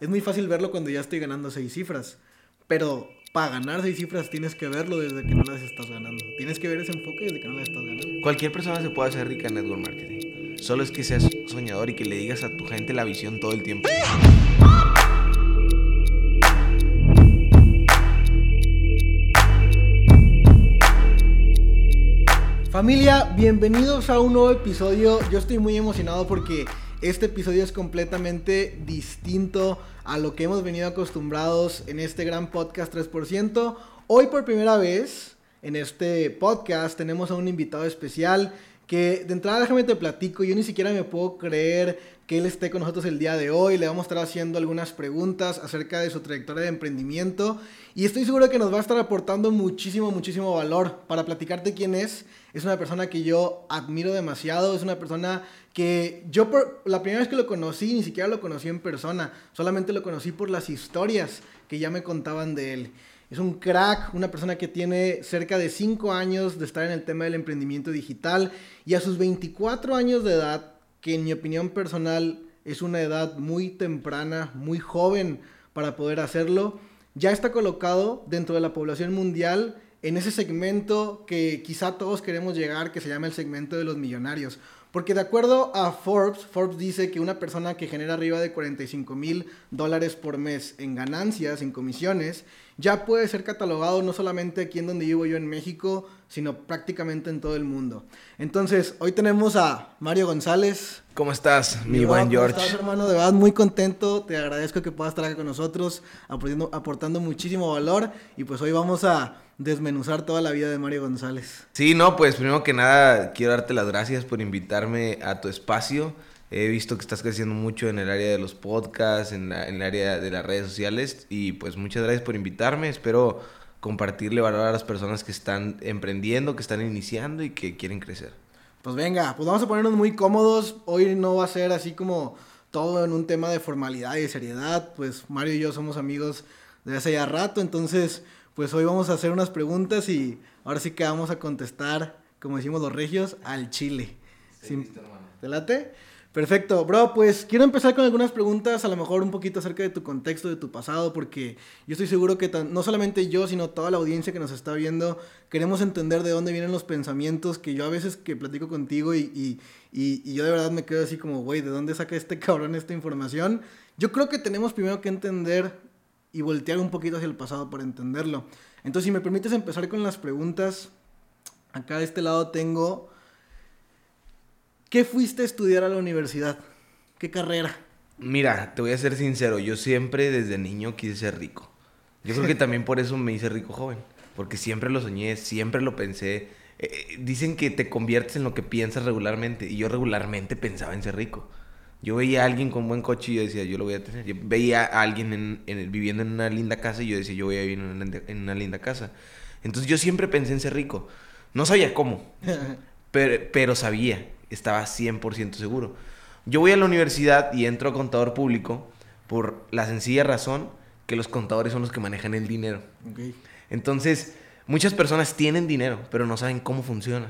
es muy fácil verlo cuando ya estoy ganando seis cifras. Pero para ganar seis cifras tienes que verlo desde que no las estás ganando. Tienes que ver ese enfoque desde que no las estás ganando. Cualquier persona se puede hacer rica en network marketing. Solo es que seas soñador y que le digas a tu gente la visión todo el tiempo. Familia, bienvenidos a un nuevo episodio. Yo estoy muy emocionado porque este episodio es completamente distinto a lo que hemos venido acostumbrados en este gran podcast 3%. Hoy por primera vez en este podcast tenemos a un invitado especial que de entrada déjame te platico, yo ni siquiera me puedo creer que él esté con nosotros el día de hoy, le vamos a estar haciendo algunas preguntas acerca de su trayectoria de emprendimiento y estoy seguro que nos va a estar aportando muchísimo, muchísimo valor para platicarte quién es. Es una persona que yo admiro demasiado, es una persona que yo por la primera vez que lo conocí ni siquiera lo conocí en persona, solamente lo conocí por las historias que ya me contaban de él. Es un crack, una persona que tiene cerca de 5 años de estar en el tema del emprendimiento digital y a sus 24 años de edad, que en mi opinión personal es una edad muy temprana, muy joven para poder hacerlo, ya está colocado dentro de la población mundial en ese segmento que quizá todos queremos llegar, que se llama el segmento de los millonarios. Porque de acuerdo a Forbes, Forbes dice que una persona que genera arriba de 45 mil dólares por mes en ganancias, en comisiones, ya puede ser catalogado no solamente aquí en donde vivo yo en México, sino prácticamente en todo el mundo. Entonces, hoy tenemos a Mario González. ¿Cómo estás, mi buen George? ¿Cómo estás, hermano? De verdad, muy contento. Te agradezco que puedas estar aquí con nosotros, aportando, aportando muchísimo valor. Y pues hoy vamos a desmenuzar toda la vida de Mario González. Sí, no, pues primero que nada quiero darte las gracias por invitarme a tu espacio. He visto que estás creciendo mucho en el área de los podcasts, en, el área de las redes sociales y pues muchas gracias por invitarme. Espero compartirle valor a las personas que están emprendiendo, que están iniciando y que quieren crecer. Pues venga, pues vamos a ponernos muy cómodos. Hoy no va a ser así como todo en un tema de formalidad y de seriedad. Pues Mario y yo somos amigos de hace ya rato, entonces pues hoy vamos a hacer unas preguntas y ahora sí que vamos a contestar, como decimos los regios, al chile. ¿Te late? Perfecto, bro, pues quiero empezar con algunas preguntas, a lo mejor un poquito acerca de tu contexto, de tu pasado, porque yo estoy seguro que no solamente yo, sino toda la audiencia que nos está viendo, queremos entender de dónde vienen los pensamientos que yo a veces que platico contigo y, y, yo de verdad me quedo así como, güey, ¿de dónde saca este cabrón esta información? Yo creo que tenemos primero que entender y voltear un poquito hacia el pasado para entenderlo. Entonces, si me permites empezar con las preguntas, acá de este lado tengo... ¿Qué fuiste a estudiar a la universidad? ¿Qué carrera? Mira, te voy a ser sincero, yo siempre desde niño quise ser rico. Yo creo que también por eso me hice rico joven, porque siempre lo soñé, siempre lo pensé. Eh, dicen que te conviertes en lo que piensas regularmente, y yo regularmente pensaba en ser rico. Yo veía a alguien con buen coche y yo decía, yo lo voy a tener. Yo veía a alguien en, viviendo en una linda casa y yo decía, yo voy a vivir en una, en una linda casa. Entonces yo siempre pensé en ser rico. No sabía cómo, pero, pero sabía estaba 100% seguro. Yo voy a la universidad y entro a contador público por la sencilla razón que los contadores son los que manejan el dinero. Entonces, muchas personas tienen dinero, pero no saben cómo funciona.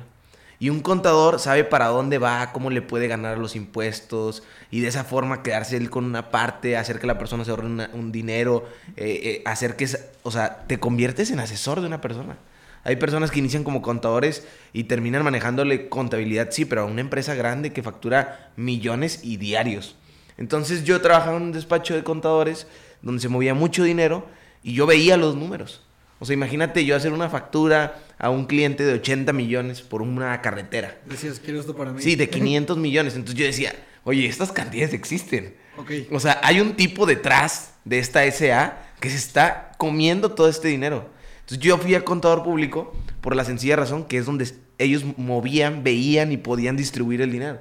Y un contador sabe para dónde va, cómo le puede ganar los impuestos y de esa forma quedarse él con una parte, hacer que la persona se ahorre un dinero, eh, eh, hacer que, o sea, te conviertes en asesor de una persona. Hay personas que inician como contadores y terminan manejándole contabilidad, sí, pero a una empresa grande que factura millones y diarios. Entonces yo trabajaba en un despacho de contadores donde se movía mucho dinero y yo veía los números. O sea, imagínate yo hacer una factura a un cliente de 80 millones por una carretera. Decías, quiero esto para mí. Sí, de 500 millones. Entonces yo decía, oye, estas cantidades existen. O sea, hay un tipo detrás de esta SA que se está comiendo todo este dinero. Entonces yo fui a contador público por la sencilla razón que es donde ellos movían, veían y podían distribuir el dinero.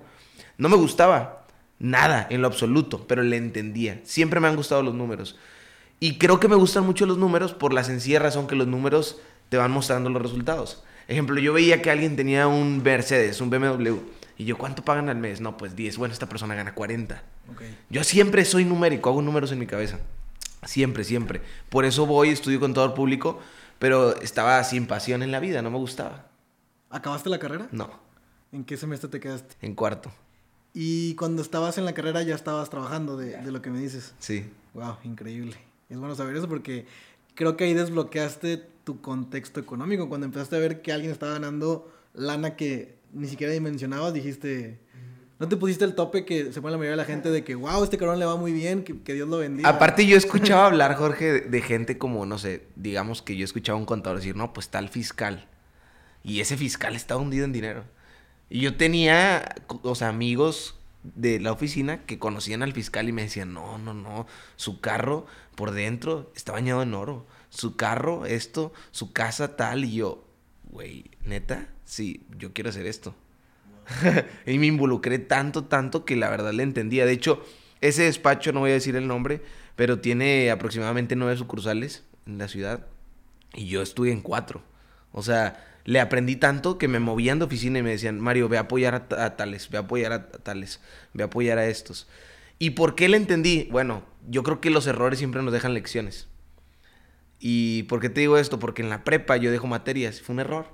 No me gustaba nada en lo absoluto, pero le entendía. Siempre me han gustado los números. Y creo que me gustan mucho los números por la sencilla razón que los números te van mostrando los resultados. Ejemplo, yo veía que alguien tenía un Mercedes, un BMW. Y yo, ¿cuánto pagan al mes? No, pues 10. Bueno, esta persona gana 40. Yo siempre soy numérico, hago números en mi cabeza. Siempre, siempre. Por eso voy, estudio contador público, pero estaba sin pasión en la vida, no me gustaba. ¿Acabaste la carrera? No. ¿En qué semestre te quedaste? En cuarto. Y cuando estabas en la carrera ya estabas trabajando de, de lo que me dices. Sí. Wow, increíble. Es bueno saber eso porque creo que ahí desbloqueaste tu contexto económico. Cuando empezaste a ver que alguien estaba ganando lana que ni siquiera dimensionabas, dijiste, no te pusiste el tope que se pone la mayoría de la gente de que, wow, este cabrón le va muy bien, que, Dios lo bendiga. Aparte yo escuchaba hablar, Jorge, de, gente como, no sé, digamos que yo escuchaba un contador decir, no, pues tal fiscal. Y ese fiscal está hundido en dinero. Y yo tenía, o amigos de la oficina que conocían al fiscal y me decían, no, no, no, su carro por dentro está bañado en oro. Su carro, esto, su casa tal. Y yo, güey, neta, sí, yo quiero hacer esto. y me involucré tanto, tanto que la verdad le entendía. De hecho, ese despacho, no voy a decir el nombre, pero tiene aproximadamente nueve sucursales en la ciudad. Y yo estuve en cuatro. O sea, le aprendí tanto que me movían de oficina y me decían, Mario, ve a apoyar a, tales, ve a apoyar a tales, ve a apoyar a estos. ¿Y por qué le entendí? Bueno, yo creo que los errores siempre nos dejan lecciones. ¿Y por qué te digo esto? Porque en la prepa yo dejo materias. Fue un error.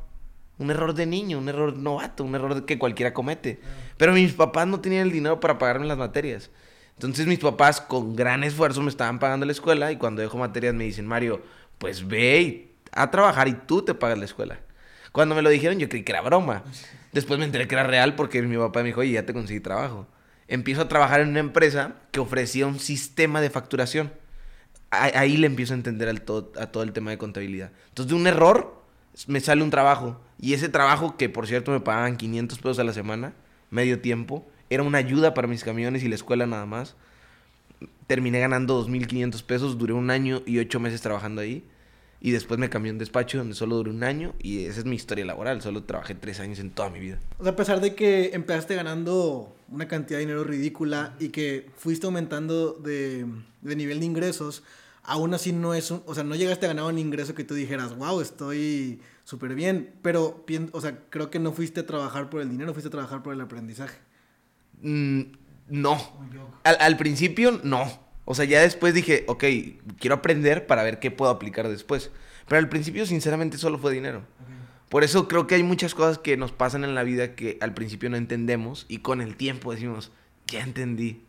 Un error de niño, un error novato, un error que cualquiera comete. Pero mis papás no tenían el dinero para pagarme las materias. Entonces mis papás con gran esfuerzo me estaban pagando la escuela y cuando dejo materias me dicen, Mario, pues ve a trabajar y tú te pagas la escuela. Cuando me lo dijeron yo creí que era broma. Después me enteré que era real porque mi papá me dijo, oye, ya te conseguí trabajo. Empiezo a trabajar en una empresa que ofrecía un sistema de facturación. Ahí le empiezo a entender al todo, a todo el tema de contabilidad. Entonces de un error me sale un trabajo. Y ese trabajo, que por cierto me pagaban 500 pesos a la semana, medio tiempo, era una ayuda para mis camiones y la escuela nada más. Terminé ganando 2.500 pesos, duré un año y ocho meses trabajando ahí. Y después me cambié a un despacho donde solo duré un año y esa es mi historia laboral. Solo trabajé tres años en toda mi vida. O sea, a pesar de que empezaste ganando una cantidad de dinero ridícula y que fuiste aumentando de, de nivel de ingresos, aún así no es un, o sea, no llegaste a ganar un ingreso que tú dijeras, wow, estoy súper bien, pero, o sea, creo que no fuiste a trabajar por el dinero, fuiste a trabajar por el aprendizaje. Mm, no. Al, al, principio, no. O sea, ya después dije, ok, quiero aprender para ver qué puedo aplicar después. Pero al principio, sinceramente, solo fue dinero. Okay. Por eso creo que hay muchas cosas que nos pasan en la vida que al principio no entendemos y con el tiempo decimos, ya entendí.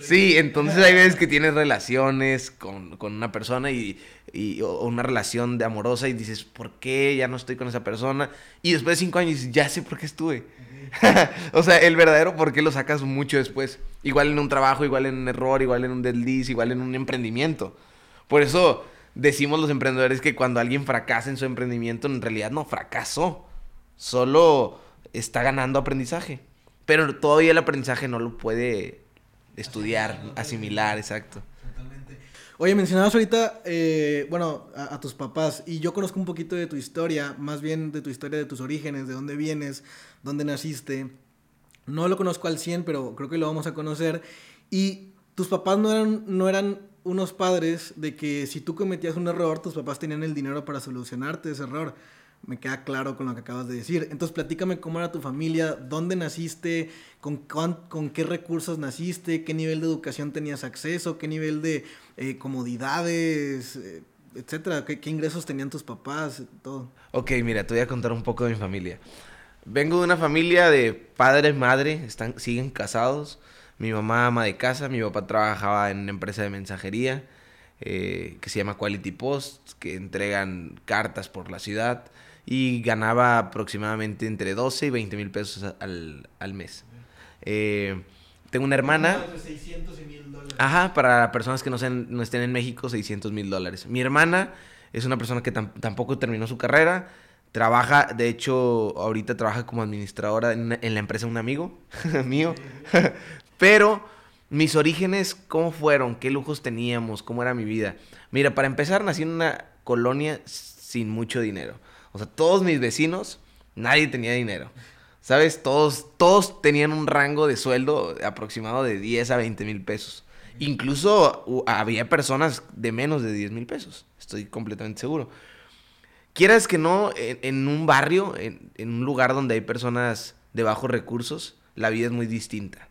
Sí, entonces hay veces que tienes relaciones con, con una persona y, y, o una relación de amorosa y dices, ¿por qué ya no estoy con esa persona? Y después de cinco años dices, ya sé por qué estuve. O sea, el verdadero por qué lo sacas mucho después. Igual en un trabajo, igual en un error, igual en un desliz, igual en un emprendimiento. Por eso decimos los emprendedores que cuando alguien fracasa en su emprendimiento, en realidad no fracasó. Solo está ganando aprendizaje. Pero todavía el aprendizaje no lo puede estudiar, asimilar, exacto. Totalmente. Oye, mencionabas ahorita, eh, bueno, a, a, tus papás, y yo conozco un poquito de tu historia, más bien de tu historia, de tus orígenes, de dónde vienes, dónde naciste. No lo conozco al 100, pero creo que lo vamos a conocer. Y tus papás no eran, no eran unos padres de que si tú cometías un error, tus papás tenían el dinero para solucionarte ese error me queda claro con lo que acabas de decir. Entonces, platícame cómo era tu familia, dónde naciste, con, con, con qué recursos naciste, qué nivel de educación tenías acceso, qué nivel de eh, comodidades, eh, etcétera, ¿Qué, ingresos tenían tus papás, todo. Ok, mira, te voy a contar un poco de mi familia. Vengo de una familia de padre, madre, están, siguen casados. Mi mamá ama de casa, mi papá trabajaba en una empresa de mensajería eh, que se llama Quality Post, que entregan cartas por la ciudad y ganaba aproximadamente entre 12 y 20 mil pesos al, al mes. Eh, tengo una hermana. Entre 600 y 1000 dólares. Ajá, para personas que no, sean, no estén en México, 600 mil dólares. Mi hermana es una persona que tam tampoco terminó su carrera. Trabaja, de hecho, ahorita trabaja como administradora en, en la empresa de un amigo mío. Pero mis orígenes, ¿cómo fueron? ¿Qué lujos teníamos? ¿Cómo era mi vida? Mira, para empezar, nací en una colonia sin mucho dinero. O sea, todos mis vecinos, nadie tenía dinero. ¿Sabes? Todos, todos tenían un rango de sueldo aproximado de 10 a 20 mil pesos. Incluso había personas de menos de 10 mil pesos. Estoy completamente seguro. Quieras que no, en, un barrio, en, un lugar donde hay personas de bajos recursos, la vida es muy distinta.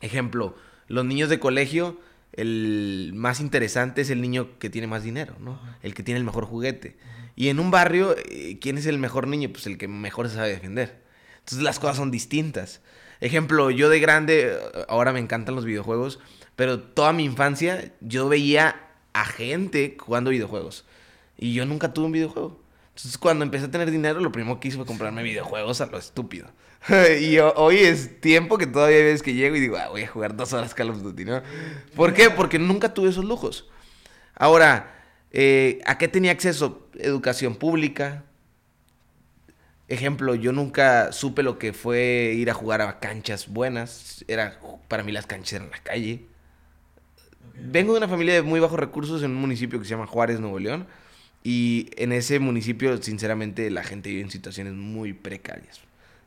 Ejemplo, los niños de colegio, el más interesante es el niño que tiene más dinero, ¿no? El que tiene el mejor juguete. Y en un barrio, eh, ¿quién es el mejor niño? Pues el que mejor se sabe defender. Entonces las cosas son distintas. Ejemplo, yo de grande, ahora me encantan los videojuegos, pero toda mi infancia yo veía a gente jugando videojuegos. Y yo nunca tuve un videojuego. Entonces, cuando empecé a tener dinero, lo primero que hice fue comprarme videojuegos a lo estúpido. y hoy es tiempo que todavía ves que llego y digo, ah, voy a jugar dos horas Call of Duty, ¿no? ¿Por qué? Porque nunca tuve esos lujos. Ahora, eh, ¿a qué tenía acceso? Educación pública. Ejemplo, yo nunca supe lo que fue ir a jugar a canchas buenas. Era, para mí las canchas eran la calle. Vengo de una familia de muy bajos recursos en un municipio que se llama Juárez, Nuevo León. Y en ese municipio, sinceramente, la gente vive en situaciones muy precarias.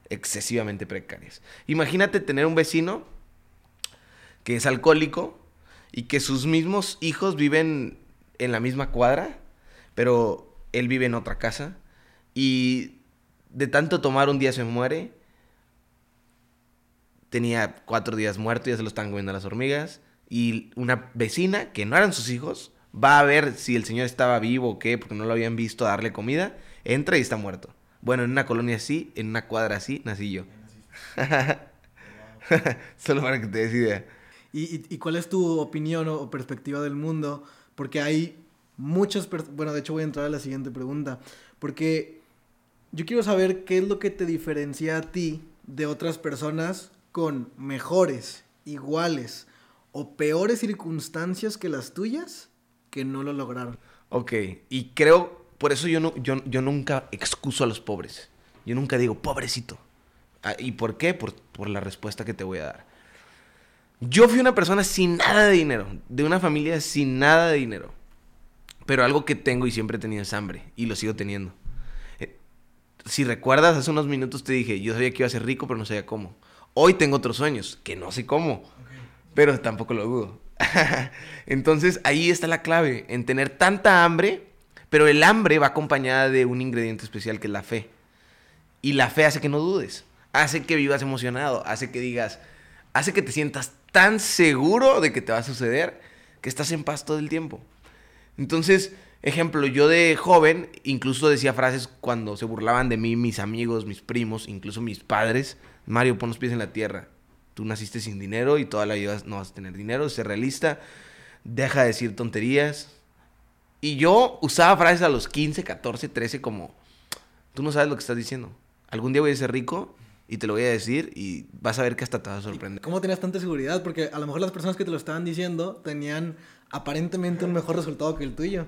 Excesivamente precarias. Imagínate tener un vecino que es alcohólico y que sus mismos hijos viven en la misma cuadra, pero él vive en otra casa. Y de tanto tomar un día se muere. Tenía cuatro días muerto, ya se lo están comiendo las hormigas. Y una vecina, que no eran sus hijos, va a ver si el señor estaba vivo o qué, porque no lo habían visto darle comida, entra y está muerto. Bueno, en una colonia así, en una cuadra así, nací yo. Solo para que te des idea. ¿Y, cuál es tu opinión o, perspectiva del mundo? Porque hay muchas... Bueno, de hecho voy a entrar a la siguiente pregunta. Porque yo quiero saber qué es lo que te diferencia a ti de otras personas con mejores, iguales o peores circunstancias que las tuyas que no lo lograron. Ok, y creo, por eso yo, no, yo, yo nunca excuso a los pobres. Yo nunca digo, pobrecito. Ah, ¿Y por qué? Por, por la respuesta que te voy a dar. Yo fui una persona sin nada de dinero, de una familia sin nada de dinero. Pero algo que tengo y siempre he tenido es hambre, y lo sigo teniendo. Eh, si recuerdas, hace unos minutos te dije, yo sabía que iba a ser rico, pero no sabía cómo. Hoy tengo otros sueños, que no sé cómo, pero tampoco lo dudo. Entonces ahí está la clave, en tener tanta hambre, pero el hambre va acompañada de un ingrediente especial que es la fe. Y la fe hace que no dudes, hace que vivas emocionado, hace que digas, hace que te sientas tan seguro de que te va a suceder que estás en paz todo el tiempo. Entonces, ejemplo, yo de joven incluso decía frases cuando se burlaban de mí mis amigos, mis primos, incluso mis padres, Mario, pon los pies en la tierra. Tú naciste sin dinero y toda la vida no vas a tener dinero, sé realista, deja de decir tonterías. Y yo usaba frases a los 15, 14, 13 como, tú no sabes lo que estás diciendo. Algún día voy a ser rico y te lo voy a decir y vas a ver que hasta te vas a sorprender. ¿Cómo tenías tanta seguridad? Porque a lo mejor las personas que te lo estaban diciendo tenían aparentemente un mejor resultado que el tuyo.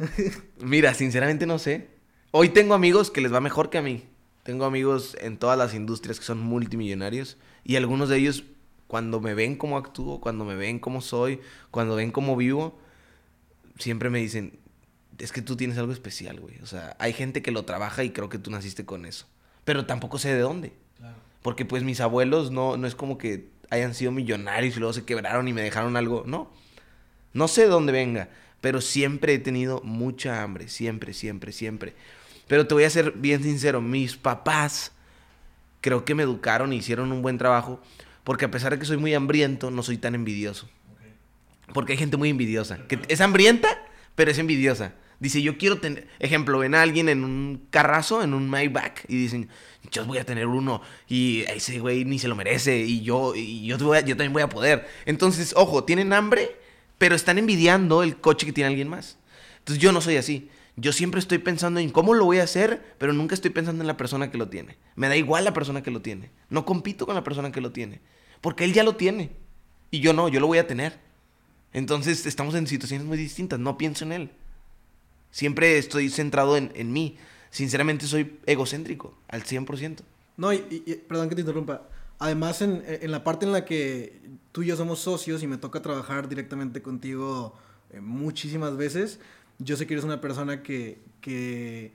Mira, sinceramente no sé. Hoy tengo amigos que les va mejor que a mí. Tengo amigos en todas las industrias que son multimillonarios y algunos de ellos cuando me ven cómo actúo, cuando me ven cómo soy, cuando ven cómo vivo, siempre me dicen, es que tú tienes algo especial, güey. O sea, hay gente que lo trabaja y creo que tú naciste con eso. Pero tampoco sé de dónde. Porque pues mis abuelos no, no es como que hayan sido millonarios y luego se quebraron y me dejaron algo. No. No sé de dónde venga. Pero siempre he tenido mucha hambre. Siempre, siempre, siempre. Pero te voy a ser bien sincero, mis papás creo que me educaron y hicieron un buen trabajo, porque a pesar de que soy muy hambriento, no soy tan envidioso. Porque hay gente muy envidiosa, que es hambrienta, pero es envidiosa. Dice, yo quiero tener, ejemplo, ven a alguien en un carrazo, en un Maybach, y dicen, yo voy a tener uno, y ese güey ni se lo merece, y yo, y yo, yo también voy a poder. Entonces, ojo, tienen hambre, pero están envidiando el coche que tiene alguien más. Entonces yo no soy así. Yo siempre estoy pensando en cómo lo voy a hacer, pero nunca estoy pensando en la persona que lo tiene. Me da igual la persona que lo tiene. No compito con la persona que lo tiene. Porque él ya lo tiene. Y yo no, yo lo voy a tener. Entonces estamos en situaciones muy distintas. No pienso en él. Siempre estoy centrado en, en mí. Sinceramente soy egocéntrico, al 100%. No, y, perdón que te interrumpa. Además, en, en, la parte en la que tú y yo somos socios y me toca trabajar directamente contigo eh, muchísimas veces, yo sé que eres una persona que, que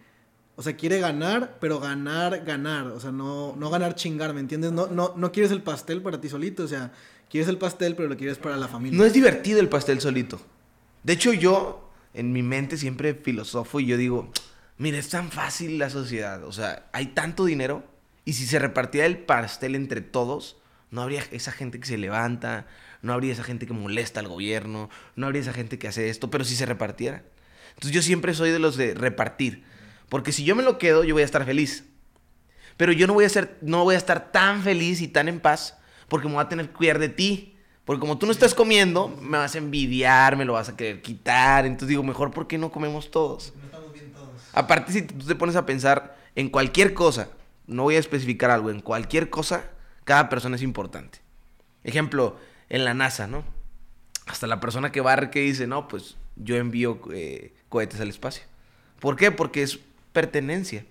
o sea, quiere ganar, pero ganar, ganar. O sea, no, no ganar chingar, ¿me entiendes? No, no, no quieres el pastel para ti solito. O sea, quieres el pastel, pero lo quieres para la familia. No es divertido el pastel solito. De hecho, yo, en mi mente, siempre filosofo y yo digo, mira, es tan fácil la sociedad. O sea, hay tanto dinero. Y si se repartiera el pastel entre todos, no habría esa gente que se levanta, no habría esa gente que molesta al gobierno, no habría esa gente que hace esto, pero si se repartiera. Entonces yo siempre soy de los de repartir. Porque si yo me lo quedo, yo voy a estar feliz. Pero yo no voy a ser, no voy a estar tan feliz y tan en paz porque me voy a tener que cuidar de ti. Porque como tú no estás comiendo, me vas a envidiar, me lo vas a querer quitar. Entonces digo, mejor ¿por qué no comemos todos? No estamos bien todos. Aparte, si tú te pones a pensar en cualquier cosa, no voy a especificar algo, en cualquier cosa, cada persona es importante. Ejemplo, en la NASA, ¿no? Hasta la persona que barre que dice, no, pues yo envío eh, cohetes al espacio. ¿Por qué? Porque es pertenencia.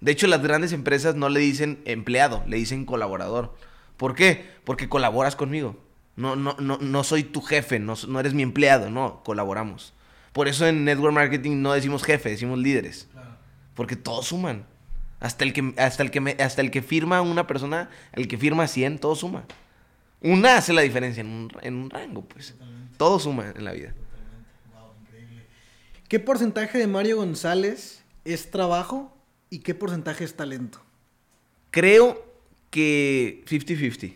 De hecho, las grandes empresas no le dicen empleado, le dicen colaborador. ¿Por qué? Porque colaboras conmigo. No, no, no, no soy tu jefe, no, no eres mi empleado, no, colaboramos. Por eso en Network Marketing no decimos jefe, decimos líderes. Claro. Porque todos suman. Hasta el que, hasta el que, me- hasta el que firma una persona, el que firma 100, todo suma. Una hace la diferencia en un, en un rango, pues. Totalmente. Todo suma en la vida. Wow, increíble. ¿Qué porcentaje de Mario González es trabajo y qué porcentaje es talento? Creo que 50-50.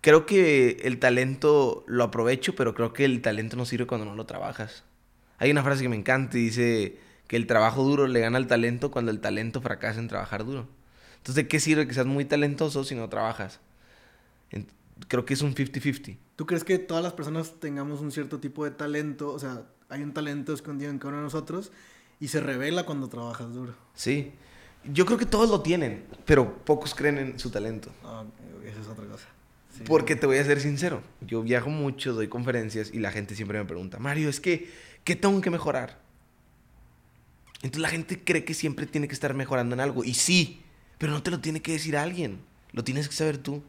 Creo que el talento lo aprovecho, pero creo que el talento no sirve cuando no lo trabajas. Hay una frase que me encanta y dice que el trabajo duro le gana al talento cuando el talento fracasa en trabajar duro. Entonces, ¿de qué sirve que seas muy talentoso si no trabajas? Creo que es un 50-50. ¿Tú crees que todas las personas tengamos un cierto tipo de talento? O sea, hay un talento escondido en cada uno de nosotros y se revela cuando trabajas duro. Sí. Yo creo que todos lo tienen, pero pocos creen en su talento. Ah, esa es otra cosa. Sí. Porque te voy a ser sincero, yo viajo mucho, doy conferencias y la gente siempre me pregunta, Mario, es que, ¿qué tengo que mejorar? Entonces la gente cree que siempre tiene que estar mejorando en algo. Y sí, pero no te lo tiene que decir alguien, lo tienes que saber tú.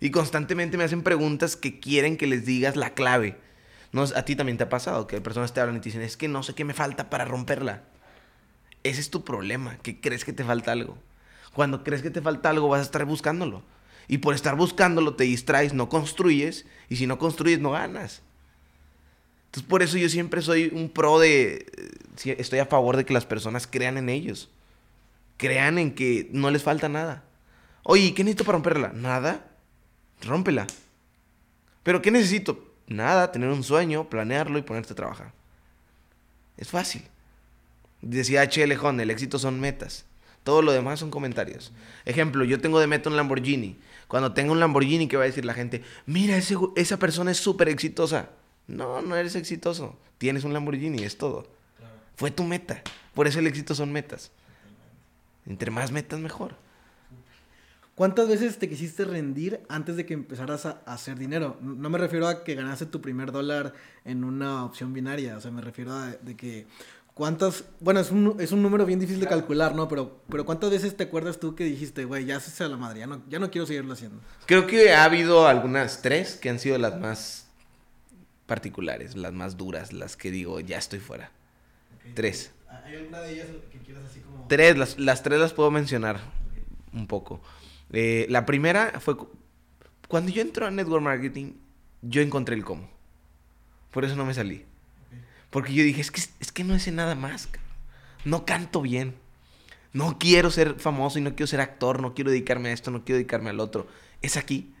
Y constantemente me hacen preguntas que quieren que les digas la clave. No, a ti también te ha pasado que personas te hablan y te dicen, es que no sé qué me falta para romperla. Ese es tu problema, que crees que te falta algo. Cuando crees que te falta algo, vas a estar buscándolo. Y por estar buscándolo, te distraes, no construyes. Y si no construyes, no ganas. Entonces, por eso yo siempre soy un pro de. eh, Estoy a favor de que las personas crean en ellos. Crean en que no les falta nada. Oye, ¿qué necesito para romperla? Nada. Rómpela. ¿Pero qué necesito? Nada, tener un sueño, planearlo y ponerte a trabajar. Es fácil. Decía H.L. John, el éxito son metas. Todo lo demás son comentarios. Ejemplo, yo tengo de meta un Lamborghini. Cuando tenga un Lamborghini, ¿qué va a decir la gente? Mira, ese esa persona es súper exitosa. No, no eres exitoso. Tienes un Lamborghini, es todo. Fue tu meta. Por eso el éxito son metas. Entre más metas, mejor. ¿Cuántas veces te quisiste rendir antes de que empezaras a, a hacer dinero? No me refiero a que ganaste tu primer dólar en una opción binaria, o sea, me refiero a de que cuántas, bueno, es un, es un número bien difícil de calcular, ¿no? Pero, pero ¿cuántas veces te acuerdas tú que dijiste, güey, ya se a la madre, ya no, ya no quiero seguirlo haciendo? Creo que ha habido algunas tres que han sido las más particulares, las más duras, las que digo, ya estoy fuera. Tres. ¿Hay alguna de ellas que quieras así como... Tres, las, las tres las puedo mencionar un poco. Eh, la primera fue cu- cuando yo entro a Network Marketing, yo encontré el cómo. Por eso no me salí. Porque yo dije, es que, es que no sé nada más. No canto bien. No quiero ser famoso y no quiero ser actor. No quiero dedicarme a esto, no quiero dedicarme al otro. Es aquí.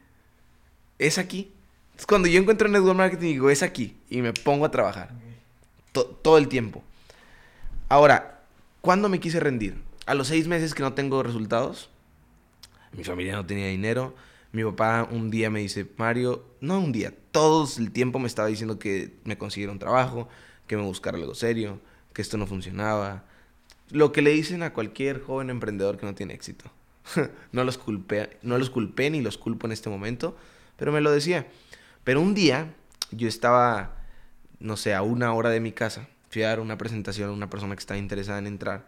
Es aquí. Entonces, cuando yo encuentro Network Marketing, digo, es aquí. Y me pongo a trabajar. To- todo el tiempo. Ahora, ¿cuándo me quise rendir? A los seis meses que no tengo resultados. Mi familia no tenía dinero. Mi papá un día me dice, Mario, no un día, todo el tiempo me estaba diciendo que me consiguiera un trabajo, que me buscara algo serio, que esto no funcionaba. Lo que le dicen a cualquier joven emprendedor que no tiene éxito. no, los culpé, no los culpé ni los culpo en este momento, pero me lo decía. Pero un día yo estaba, no sé, a una hora de mi casa. Fui a dar una presentación a una persona que estaba interesada en entrar.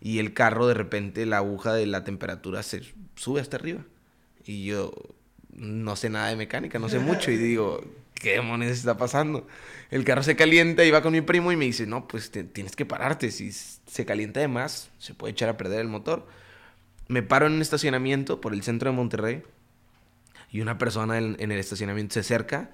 Y el carro, de repente, la aguja de la temperatura se sube hasta arriba. Y yo no sé nada de mecánica, no sé mucho. Y digo, ¿qué demonios está pasando? El carro se calienta y va con mi primo y me dice, no, pues te- tienes que pararte. Si se calienta de más, se puede echar a perder el motor. Me paro en un estacionamiento por el centro de Monterrey. Y una persona en, en el estacionamiento se acerca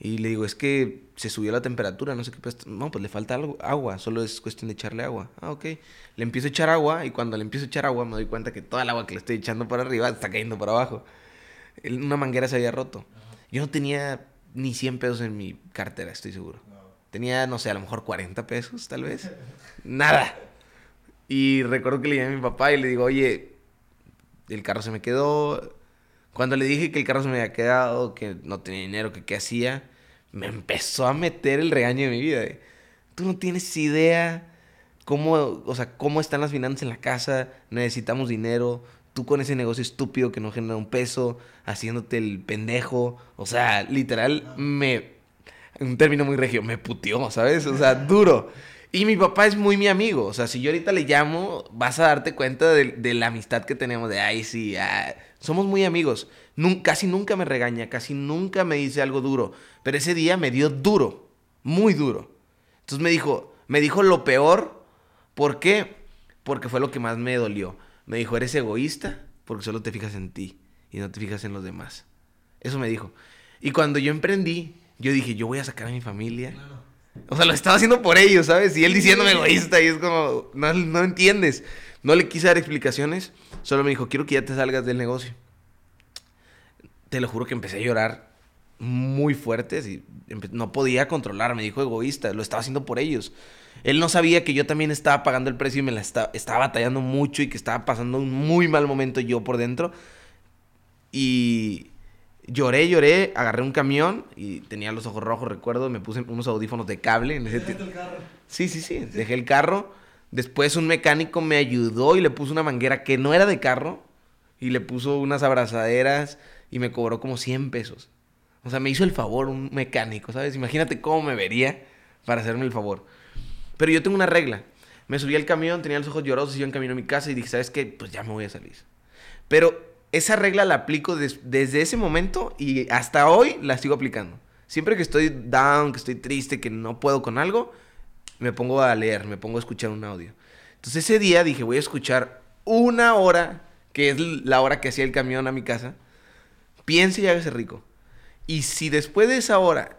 y le digo, es que se subió la temperatura, no sé qué. No, pues le falta algo, agua, solo es cuestión de echarle agua. Ah, ok. Le empiezo a echar agua y cuando le empiezo a echar agua me doy cuenta que toda el agua que le estoy echando para arriba está cayendo para abajo. Una manguera se había roto. Yo no tenía ni 100 pesos en mi cartera, estoy seguro. Tenía, no sé, a lo mejor 40 pesos, tal vez. Nada. Y recuerdo que le llamé a mi papá y le digo, oye, el carro se me quedó. Cuando le dije que el carro se me había quedado, que no tenía dinero, que qué hacía, me empezó a meter el regaño de mi vida. Tú no tienes idea cómo, o sea, cómo están las finanzas en la casa, necesitamos dinero, tú con ese negocio estúpido que no genera un peso, haciéndote el pendejo, o sea, literal me, un término muy regio, me puteó, ¿sabes? O sea, duro. Y mi papá es muy mi amigo, o sea, si yo ahorita le llamo, vas a darte cuenta de, la amistad que tenemos, de, ay, sí, ah, somos muy amigos. casi nunca me regaña, casi nunca me dice algo duro, pero ese día me dio duro, muy duro. Entonces me dijo, me dijo lo peor ¿Por qué? Porque fue lo que más me dolió. Me dijo, eres egoísta porque solo te fijas en ti y no te fijas en los demás. Eso me dijo. Y cuando yo emprendí, yo dije, yo voy a sacar a mi familia. O sea, lo estaba haciendo por ellos, ¿sabes? Y él diciéndome egoísta y es como, no, no entiendes. No le quise dar explicaciones, solo me dijo, quiero que ya te salgas del negocio. Te lo juro que empecé a llorar muy fuerte y no podía controlar, me dijo egoísta, lo estaba haciendo por ellos. Él no sabía que yo también estaba pagando el precio y me la estaba, estaba batallando mucho y que estaba pasando un muy mal momento yo por dentro. Y lloré, lloré, agarré un camión y tenía los ojos rojos, recuerdo, me puse unos audífonos de cable. En ese el carro? Sí, sí, sí, dejé el carro. Después un mecánico me ayudó y le puso una manguera que no era de carro y le puso unas abrazaderas y me cobró como 100 pesos. O sea, me hizo el favor un mecánico, ¿sabes? Imagínate cómo me vería para hacerme el favor. Pero yo tengo una regla. Me subí al camión, tenía los ojos llorosos, iba en camino a mi casa y dije, ¿sabes qué? Pues ya me voy a salir. Pero esa regla la aplico desde ese momento y hasta hoy la sigo aplicando. Siempre que estoy down, que estoy triste, que no puedo con algo, me pongo a leer, me pongo a escuchar un audio. Entonces ese día dije, voy a escuchar una hora, que es la hora que hacía el camión a mi casa. Piense y hágase rico. Y si después de esa hora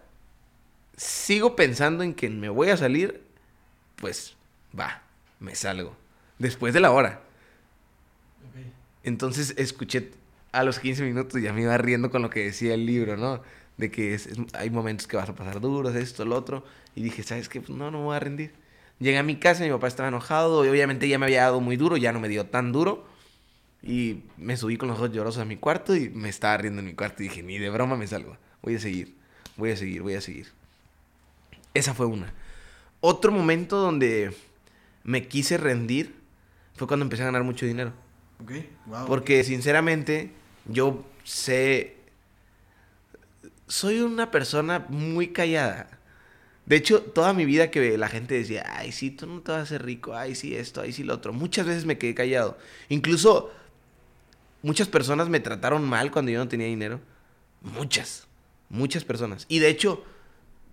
sigo pensando en que me voy a salir, pues va, me salgo. Después de la hora. Entonces escuché a los 15 minutos y ya me iba riendo con lo que decía el libro, ¿no? De que hay momentos que vas a pasar duros, esto, lo otro. Y dije, ¿sabes qué? Pues no, no me voy a rendir. Llegué a mi casa, mi papá estaba enojado y obviamente ya me había dado muy duro, ya no me dio tan duro. Y me subí con los ojos llorosos a mi cuarto y me estaba riendo en mi cuarto y dije, ni de broma me salgo. Voy a seguir, voy a seguir, voy a seguir. Esa fue una. Otro momento donde me quise rendir fue cuando empecé a ganar mucho dinero. Ok, wow. Porque sinceramente yo sé... Soy una persona muy callada. De hecho, toda mi vida que la gente decía, ay, sí, tú no te vas a hacer rico, ay, sí, esto, ay, sí, lo otro. Muchas veces me quedé callado. Incluso muchas personas me trataron mal cuando yo no tenía dinero. Muchas, muchas personas. Y de hecho,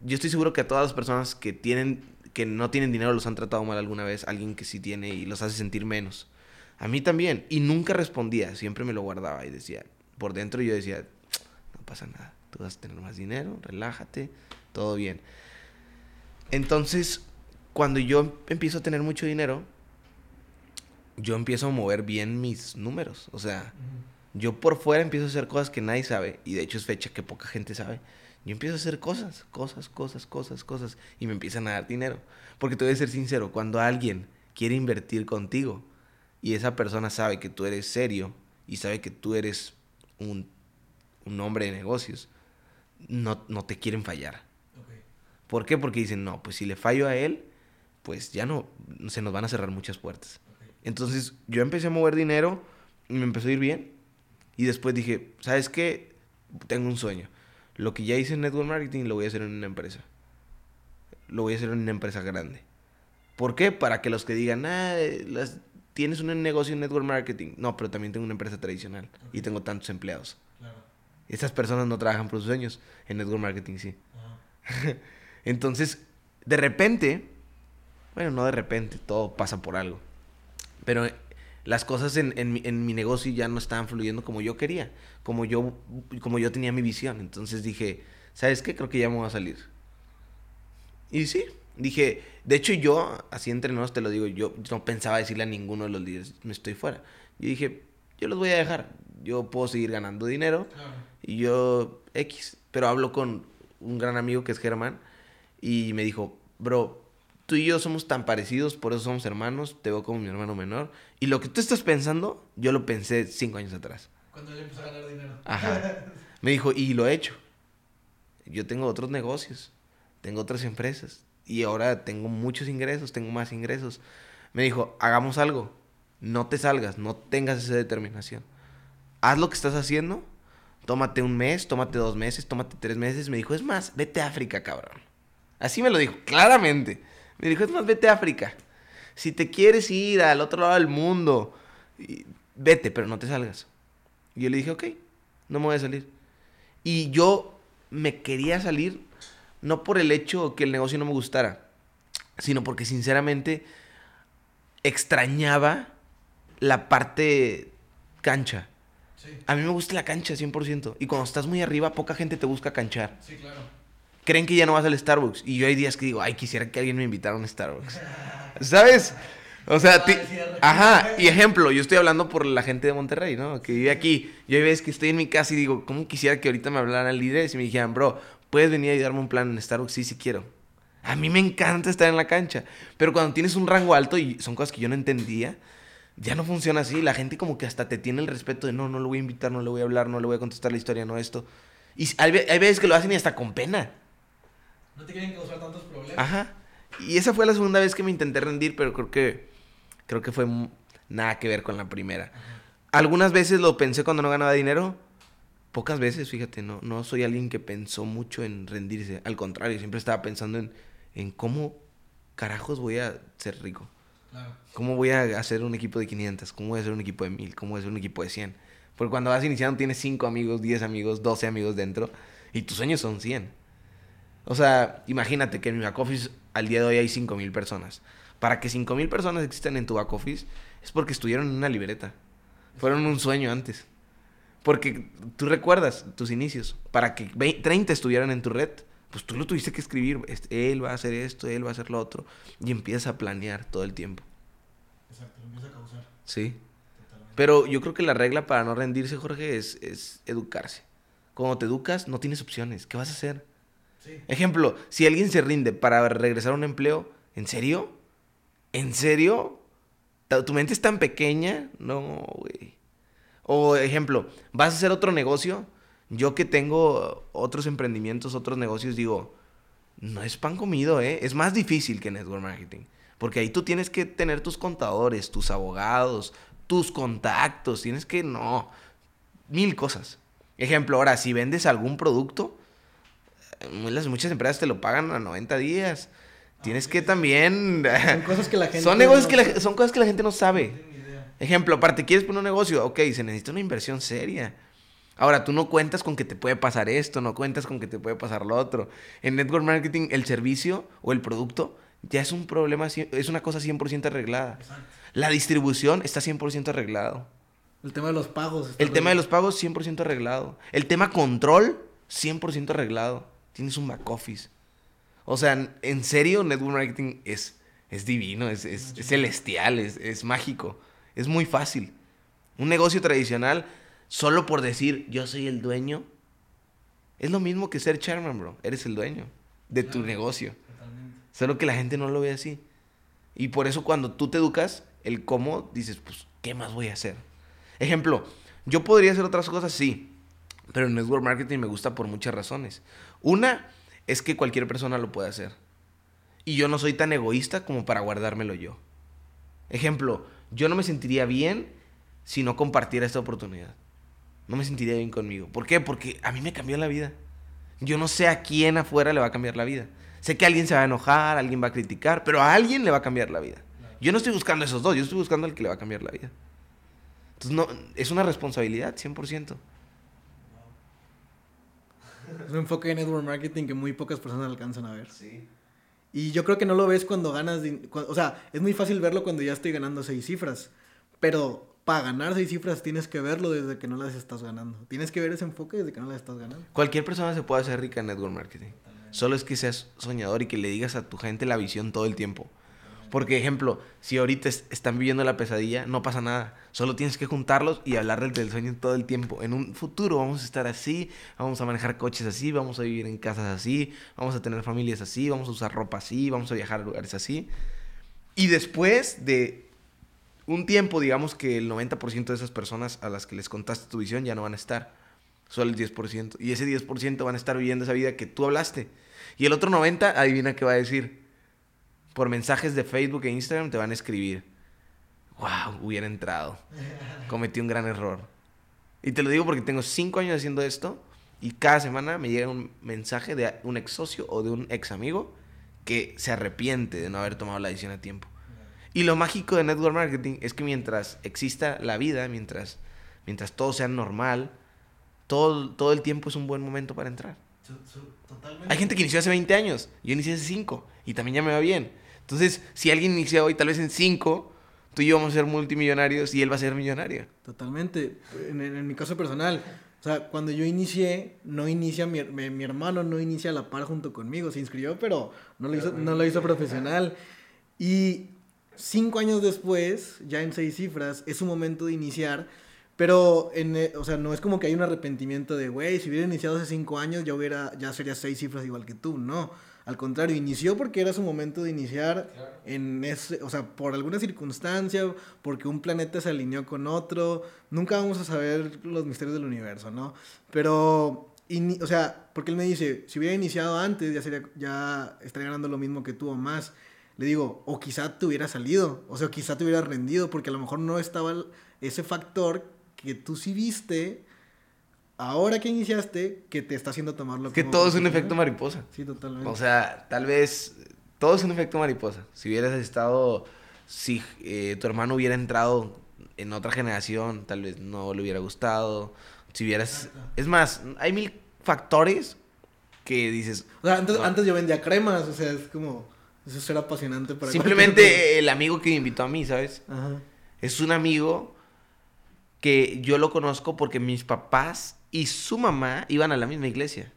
yo estoy seguro que a todas las personas que tienen que no tienen dinero los han tratado mal alguna vez, alguien que sí tiene y los hace sentir menos. A mí también. Y nunca respondía, siempre me lo guardaba y decía, por dentro yo decía, no pasa nada, tú vas a tener más dinero, relájate, todo bien. Entonces, cuando yo empiezo a tener mucho dinero, yo empiezo a mover bien mis números. O sea, yo por fuera empiezo a hacer cosas que nadie sabe, y de hecho es fecha que poca gente sabe. Yo empiezo a hacer cosas, cosas, cosas, cosas, cosas, y me empiezan a dar dinero. Porque te voy a ser sincero, cuando alguien quiere invertir contigo y esa persona sabe que tú eres serio y sabe que tú eres un, un hombre de negocios, no, no te quieren fallar. ¿Por qué? Porque dicen, no, pues si le fallo a él, pues ya no, se nos van a cerrar muchas puertas. Entonces yo empecé a mover dinero y me empezó a ir bien. Y después dije, ¿sabes qué? Tengo un sueño lo que ya hice en network marketing lo voy a hacer en una empresa. Lo voy a hacer en una empresa grande. ¿Por qué? Para que los que digan, ah, las, tienes un negocio en network marketing. No, pero también tengo una empresa tradicional y tengo tantos empleados. Claro. Esas personas no trabajan por sus sueños. En network marketing sí. Entonces, de repente, bueno, no de repente, todo pasa por algo. Pero las cosas en, en, mi negocio ya no estaban fluyendo como yo quería, como yo, como yo tenía mi visión. Entonces dije, ¿sabes qué? Creo que ya me voy a salir. Y sí, dije, de hecho yo, así entre nosotros te lo digo, yo no pensaba decirle a ninguno de los líderes, me estoy fuera. Yo dije, yo los voy a dejar, yo puedo seguir ganando dinero y yo X. Pero hablo con un gran amigo que es Germán y me dijo, bro, tú y yo somos tan parecidos, por eso somos hermanos, te veo como mi hermano menor. Y lo que tú estás pensando, yo lo pensé cinco años atrás. Cuando él empezó a ganar dinero. Ajá. Me dijo, y lo he hecho. Yo tengo otros negocios, tengo otras empresas. Y ahora tengo muchos ingresos, tengo más ingresos. Me dijo, hagamos algo. No te salgas, no tengas esa determinación. Haz lo que estás haciendo. Tómate un mes, tómate dos meses, tómate tres meses. Me dijo, es más, vete a África, cabrón. Así me lo dijo, claramente. Me dijo, es más, vete a África. Si te quieres ir al otro lado del mundo, vete, pero no te salgas. Y yo le dije, ok, no me voy a salir. Y yo me quería salir no por el hecho que el negocio no me gustara, sino porque sinceramente extrañaba la parte cancha. Sí, A mí me gusta la cancha 100%. Y cuando estás muy arriba, poca gente te busca canchar. sí, claro. Creen que ya no vas al Starbucks. Y yo hay días que digo, ay, quisiera que alguien me invitara a un Starbucks. ¿Sabes? O sea, ti- ajá, y ejemplo, yo estoy hablando por la gente de Monterrey, ¿no? Que vive aquí. Yo hay veces que estoy en mi casa y digo, ¿cómo quisiera que ahorita me hablaran líderes y me dijeran, bro, ¿puedes venir a ayudarme un plan en Starbucks? Sí, sí quiero. A mí me encanta estar en la cancha. Pero cuando tienes un rango alto y son cosas que yo no entendía, ya no funciona así. La gente como que hasta te tiene el respeto de, no, no lo voy a invitar, no le voy a hablar, no le voy a contestar la historia, no esto. Y hay, hay veces que lo hacen y hasta con pena. No te quieren causar tantos problemas. Ajá. Y esa fue la segunda vez que me intenté rendir, pero creo que creo que fue nada que ver con la primera. Algunas veces lo pensé cuando no ganaba dinero. Pocas veces, fíjate, no, no soy alguien que pensó mucho en rendirse. Al contrario, siempre estaba pensando en, en cómo carajos voy a ser rico. Claro. ¿Cómo voy a hacer un equipo de 500? ¿Cómo voy a hacer un equipo de 1000? ¿Cómo voy a hacer un equipo de 100? Porque cuando vas iniciando tienes 5 amigos, 10 amigos, 12 amigos dentro y tus sueños son 100. O sea, imagínate que en mi back office al día de hoy hay 5000 personas. Para que 5000 personas existan en tu back office es porque estuvieron en una libreta. Fueron un sueño antes. Porque tú recuerdas tus inicios. Para que vei- 30 estuvieran en tu red, pues tú lo tuviste que escribir. Él va a hacer esto, él va a hacer lo otro. Y empiezas a planear todo el tiempo. Exacto, lo empieza a causar. Sí. Totalmente. Pero yo creo que la regla para no rendirse, Jorge, es, es educarse. Cuando te educas, no tienes opciones. ¿Qué vas a hacer? Ejemplo, si alguien se rinde para regresar a un empleo, ¿en serio? ¿En serio? ¿Ta- ¿Tu mente es tan pequeña? No, güey. O ejemplo, ¿vas a hacer otro negocio? Yo que tengo otros emprendimientos, otros negocios, digo, no es pan comido, ¿eh? Es más difícil que network marketing. Porque ahí tú tienes que tener tus contadores, tus abogados, tus contactos. Tienes que, no, mil cosas. Ejemplo, ahora, si vendes algún producto, las- muchas empresas te lo pagan a 90 días. Tienes que también... Son cosas que la gente. son, negocios no que la- son cosas que la gente no sabe. idea. Ejemplo, aparte, ¿quieres poner un negocio? Ok, se necesita una inversión seria. Ahora, tú no cuentas con que te puede pasar esto, no cuentas con que te puede pasar lo otro. En network marketing, el servicio o el producto ya es un problema, es una cosa 100% arreglada. Exacto. La distribución está 100% arreglado. El tema de los pagos. está El tema de los pagos, 100% arreglado. El tema control, 100% arreglado. Tienes un back office. O sea, en serio, network marketing es, es divino, es, es- es celestial, es, es mágico. Es muy fácil. Un negocio tradicional, solo por decir yo soy el dueño, es lo mismo que ser chairman, bro. Eres el dueño de tu Claro. negocio. Totalmente. Solo que la gente no lo ve así. Y por eso cuando tú te educas, el cómo, dices, pues, ¿qué más voy a hacer? Ejemplo, yo podría hacer otras cosas, sí. Pero el network marketing me gusta por muchas razones. Una es que cualquier persona lo puede hacer. Y yo no soy tan egoísta como para guardármelo yo. Ejemplo, yo no me sentiría bien si no compartiera esta oportunidad. No me sentiría bien conmigo. ¿Por qué? Porque a mí me cambió la vida. Yo no sé a quién afuera le va a cambiar la vida. Sé que alguien se va a enojar, alguien va a criticar, pero a alguien le va a cambiar la vida. Yo no estoy buscando esos dos, yo estoy buscando al que le va a cambiar la vida. Entonces, no, es una responsabilidad, 100%. Es un enfoque de network marketing que muy pocas personas alcanzan a ver. Sí. Y yo creo que no lo ves cuando ganas. din- cu- O sea, es muy fácil verlo cuando ya estoy ganando seis cifras. Pero para ganar seis cifras tienes que verlo desde que no las estás ganando. Tienes que ver ese enfoque desde que no las estás ganando. Cualquier persona se puede hacer rica en network marketing. Solo es que seas soñador y que le digas a tu gente la visión todo el tiempo. Porque, ejemplo, si ahorita están viviendo la pesadilla, no pasa nada. Solo tienes que juntarlos y hablar del sueño todo el tiempo. En un futuro vamos a estar así, vamos a manejar coches así, vamos a vivir en casas así, vamos a tener familias así, vamos a usar ropa así, vamos a viajar a lugares así. Y después de un tiempo, digamos que el 90% de esas personas a las que les contaste tu visión ya no van a estar. Solo el 10%. Y ese 10% van a estar viviendo esa vida que tú hablaste. Y el otro 90%, adivina qué va a decir por mensajes de Facebook e Instagram te van a escribir, wow, hubiera entrado, cometí un gran error. Y te lo digo porque tengo cinco años haciendo esto y cada semana me llega un mensaje de un ex socio o de un ex amigo que se arrepiente de no haber tomado la decisión a tiempo. Y lo mágico de network marketing es que mientras exista la vida, mientras, mientras todo sea normal, todo, todo el tiempo es un buen momento para entrar. Hay gente que inició hace 20 años, yo inicié hace 5 y también ya me va bien. Entonces, si alguien inicia hoy, tal vez en cinco, tú y yo vamos a ser multimillonarios y él va a ser millonario. Totalmente. En, mi caso personal, o sea, cuando yo inicié, no inicia mi, mi, hermano, no inicia a la par junto conmigo. Se inscribió, pero no lo hizo, no lo hizo profesional. Y cinco años después, ya en seis cifras, es un momento de iniciar. Pero, en, o sea, no es como que hay un arrepentimiento de, güey, si hubiera iniciado hace cinco años, ya, hubiera, ya sería seis cifras igual que tú. No. Al contrario, inició porque era su momento de iniciar en ese, o sea, por alguna circunstancia, porque un planeta se alineó con otro. Nunca vamos a saber los misterios del universo, ¿no? Pero, o sea, porque él me dice, si hubiera iniciado antes, ya sería, ya estaría ganando lo mismo que tú o más. Le digo, o quizá te hubiera salido, o sea, quizá te hubiera rendido, porque a lo mejor no estaba ese factor que tú sí viste ahora que iniciaste, que te está haciendo tomarlo Que todo es un efecto mariposa. Sí, totalmente. O sea, tal vez todo es un efecto mariposa. Si hubieras estado, si eh, tu hermano hubiera entrado en otra generación, tal vez no le hubiera gustado. Si hubieras... Es más, hay mil factores que dices... O sea, antes, antes yo vendía cremas, o sea, es como... Eso era apasionante para Simplemente el amigo que me invitó a mí, ¿sabes? Ajá. Es un amigo que yo lo conozco porque mis papás y su mamá iban a la misma iglesia.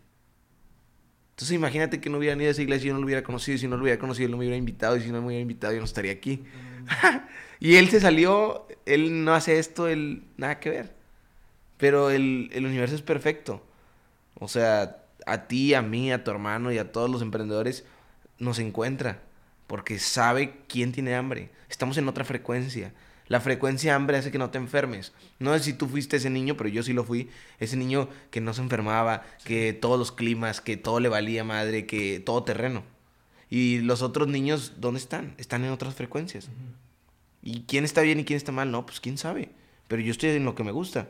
Entonces imagínate que no hubieran ido a esa iglesia, yo no lo hubiera conocido, y si no lo hubiera conocido, él no me hubiera invitado, y si no me hubiera invitado, yo no estaría aquí. y él se salió, él no hace esto, él nada que ver. Pero el, el universo es perfecto. O sea, a ti, a mí, a tu hermano y a todos los emprendedores nos encuentra. Porque sabe quién tiene hambre. Estamos en otra frecuencia. La frecuencia hambre hace que no te enfermes. No sé si tú fuiste ese niño, pero yo sí lo fui. Ese niño que no se enfermaba, que todos los climas, que todo le valía madre, que todo terreno. Y los otros niños, ¿dónde están? Están en otras frecuencias. ¿Y quién está bien y quién está mal? No, pues quién sabe. Pero yo estoy en lo que me gusta.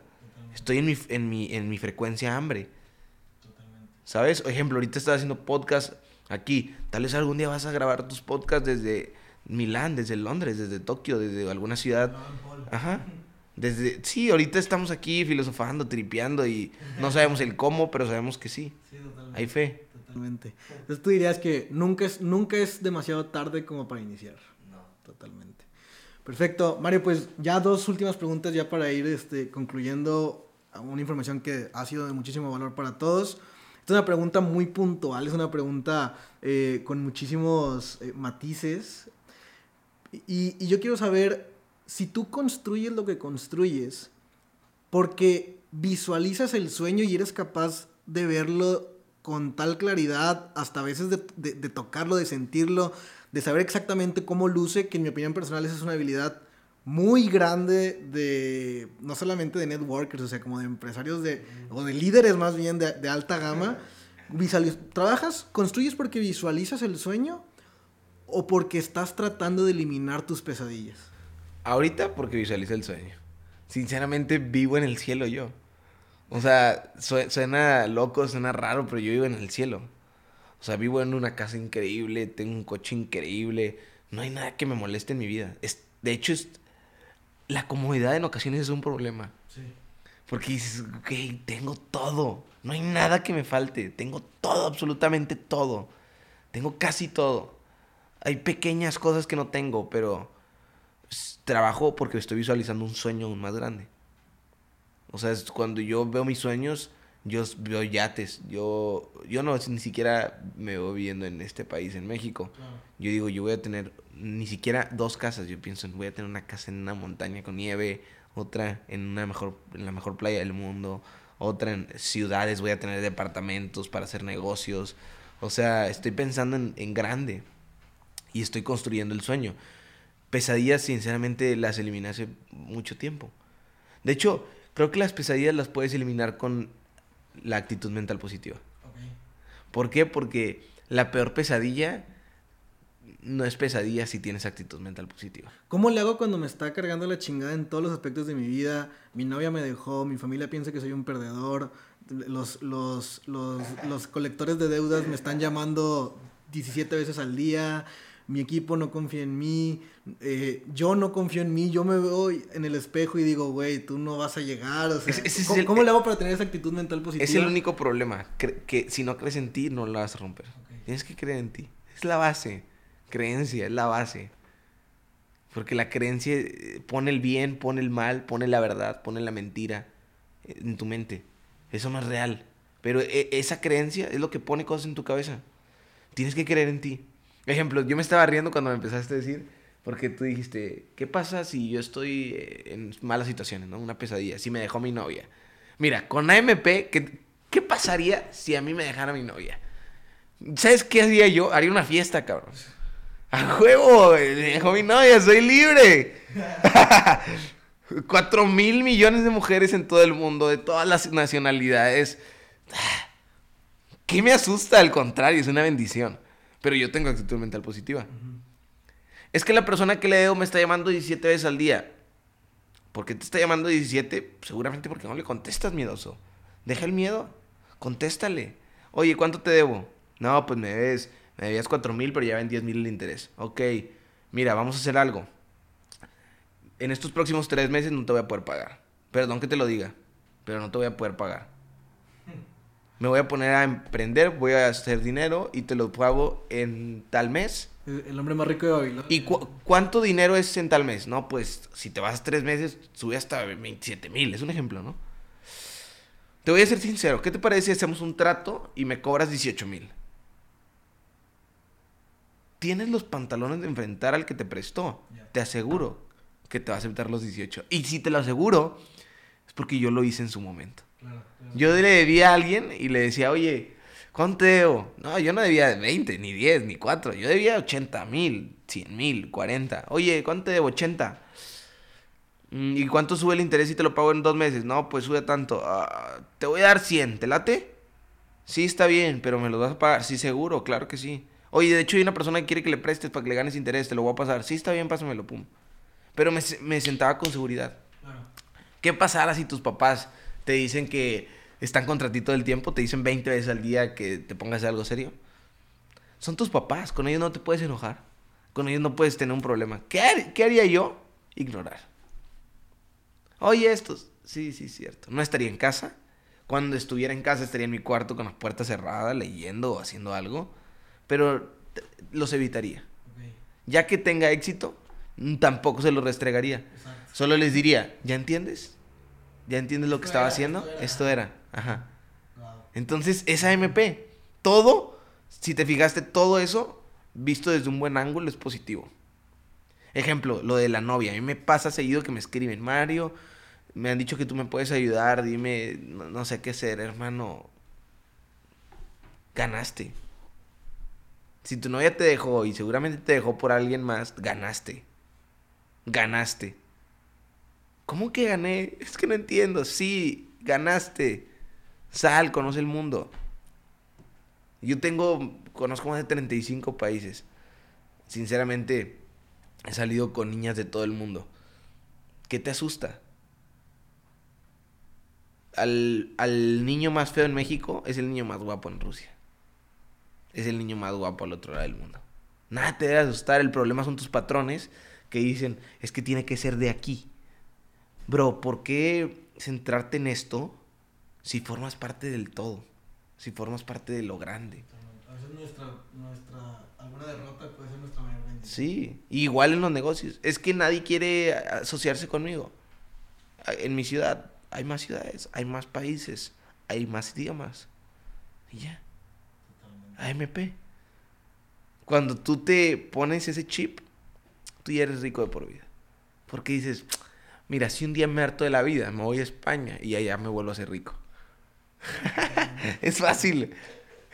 Estoy en mi, en mi, en mi frecuencia hambre. Totalmente. ¿Sabes? Ejemplo, ahorita estás haciendo podcast aquí. Tal vez algún día vas a grabar tus podcasts desde Milán, desde Londres, desde Tokio, desde alguna ciudad. Ajá. Desde, sí, ahorita estamos aquí filosofando, tripeando y no sabemos el cómo, pero sabemos que sí. sí totalmente. Hay fe. Totalmente. Entonces tú dirías que nunca es, nunca es demasiado tarde como para iniciar. No. Totalmente. Perfecto. Mario, pues ya dos últimas preguntas ya para ir este, concluyendo una información que ha sido de muchísimo valor para todos. Esta es una pregunta muy puntual, es una pregunta eh, con muchísimos eh, matices. Y, yo quiero saber si tú construyes lo que construyes porque visualizas el sueño y eres capaz de verlo con tal claridad, hasta a veces de, tocarlo, de sentirlo, de saber exactamente cómo luce, que en mi opinión personal esa es una habilidad muy grande de, no solamente de networkers, o sea, como de empresarios de, o de líderes más bien de, de alta gama. ¿Trabajas, construyes porque visualizas el sueño o porque estás tratando de eliminar tus pesadillas? Ahorita porque visualizo el sueño. Sinceramente vivo en el cielo yo. O sea, suena loco, suena raro, pero yo vivo en el cielo. O sea, vivo en una casa increíble, tengo un coche increíble, no hay nada que me moleste en mi vida. Es, de hecho, es, la comodidad en ocasiones es un problema. Sí. Porque dices, ok, tengo todo, no hay nada que me falte, tengo todo, absolutamente todo. Tengo casi todo. Hay pequeñas cosas que no tengo, pero trabajo porque estoy visualizando un sueño aún más grande. O sea, cuando yo veo mis sueños, Yo veo yates. Yo, yo no ni siquiera me veo viviendo en este país, en México. Yo digo, yo voy a tener ni siquiera dos casas. Yo pienso, voy a tener una casa en una montaña con nieve, otra en una mejor, en la mejor playa del mundo, otra en ciudades, voy a tener departamentos para hacer negocios. O sea, estoy pensando en, en grande y estoy construyendo el sueño. Pesadillas, sinceramente, las eliminé hace mucho tiempo. De hecho, creo que las pesadillas las puedes eliminar con la actitud mental positiva. ¿Por qué? Porque la peor pesadilla no es pesadilla si tienes actitud mental positiva. ¿Cómo le hago cuando me está cargando la chingada en todos los aspectos de mi vida? Mi novia me dejó, mi familia piensa que soy un perdedor, los, los, los, los colectores de deudas me están llamando 17 veces al día, mi equipo no confía en mí, eh, yo no confío en mí, yo me veo en el espejo y digo, güey, tú no vas a llegar. O sea, es ¿cómo, el- cómo le hago para tener esa actitud mental positiva? Es el único problema, que si no crees en ti no la vas a romper. Tienes que creer en ti. Es la base. Creencia, es la base. Porque la creencia eh, pone el bien, pone el mal, pone la verdad, pone la mentira eh, en tu mente. Eso no es real. Pero esa creencia es lo que pone cosas en tu cabeza. Tienes que creer en ti. Ejemplo, yo me estaba riendo cuando me empezaste a decir, porque tú dijiste, ¿qué pasa si yo estoy eh, en malas situaciones, ¿no? Una pesadilla, si me dejó mi novia. Mira, con AMP, ¿qué, qué pasaría si a mí me dejara mi novia? ¿Sabes qué haría yo? Haría una fiesta, cabrón. ¡A juego! Me dejó mi novia, soy libre. Cuatro mil millones de mujeres en todo el mundo, de todas las nacionalidades. ¿Qué me asusta? Al contrario, es una bendición. Pero yo tengo actitud mental positiva. Es que la persona que le debo me está llamando 17 veces al día. ¿Por qué te está llamando 17? Seguramente porque no le contestas, miedoso. Deja el miedo. Contéstale. Oye, ¿cuánto te debo? No, pues me debes, me debías 4 mil, pero ya ven 10 mil el interés. Ok, mira, vamos a hacer algo. En estos próximos tres meses no te voy a poder pagar. Perdón que te lo diga, pero no te voy a poder pagar. Me voy a poner a emprender, voy a hacer dinero y te lo pago en tal mes. El hombre más rico de Babilonia. ¿Y cu- cuánto dinero es en tal mes? No, pues si te vas tres meses, sube hasta 27 mil. Es un ejemplo, ¿no? Te voy a ser sincero. ¿Qué te parece si hacemos un trato y me cobras 18 mil? Tienes los pantalones de enfrentar al que te prestó. Te aseguro que te va a aceptar los 18. Y si te lo aseguro, es porque yo lo hice en su momento. Claro, claro. Yo le debía a alguien y le decía, oye, ¿cuánto debo? No, yo no debía 20, ni 10, ni 4. Yo debía 80 mil, 100 mil, 40. Oye, ¿cuánto te debo? 80. "Mm, ¿Y cuánto sube el interés si te lo pago en dos meses? No, pues sube tanto. "Ah, te voy a dar 100, ¿te late? Sí, está bien, pero me lo vas a pagar. Sí, seguro, claro que sí. Oye, de hecho hay una persona que quiere que le prestes para que le ganes interés, te lo voy a pasar. Sí, está bien, pásamelo, pum. Pero me, me sentaba con seguridad. Claro. ¿Qué pasará si tus papás te dicen que están contra ti todo el tiempo? Te dicen 20 veces al día que te pongas algo serio. Son tus papás, con ellos no te puedes enojar. Con ellos no puedes tener un problema. ¿Qué, har- qué haría yo? Ignorar. Oye, estos. Sí, sí, cierto. No estaría en casa. Cuando estuviera en casa estaría en mi cuarto con las puertas cerradas, leyendo o haciendo algo. Pero los evitaría. Ya que tenga éxito, tampoco se los restregaría. exacto. Solo les diría, ¿ya entiendes? ¿Ya entiendes lo que estaba era, haciendo? esto era. Esto era. Ajá. Wow. Entonces, esa MP, todo, si te fijaste, todo eso, visto desde un buen ángulo, es positivo. Ejemplo, lo de la novia. A mí me pasa seguido que me escriben, Mario, me han dicho que tú me puedes ayudar, dime, no, no sé qué hacer, hermano. Ganaste. Si tu novia te dejó y seguramente te dejó por alguien más, ganaste. Ganaste. ¿Cómo que gané? Es que no entiendo. Sí, ganaste. Sal, conoce el mundo. Yo tengo, conozco más de 35 países. Sinceramente, he salido con niñas de todo el mundo. ¿Qué te asusta? Al, al niño más feo en México es el niño más guapo en Rusia. Es el niño más guapo al otro lado del mundo. Nada te debe asustar. El problema son tus patrones que dicen, es que tiene que ser de aquí. Bro, ¿por qué centrarte en esto si formas parte del todo? Si formas parte de lo grande. A veces nuestra, nuestra, alguna derrota puede ser nuestra mayor bendición. Sí, igual en los negocios. Es que nadie quiere asociarse conmigo. En mi ciudad hay más ciudades, hay más países, hay más idiomas. Y ya. AMP. Cuando tú te pones ese chip, tú ya eres rico de por vida. Porque dices, mira, si un día me harto de la vida, me voy a España y allá me vuelvo a ser rico. es fácil.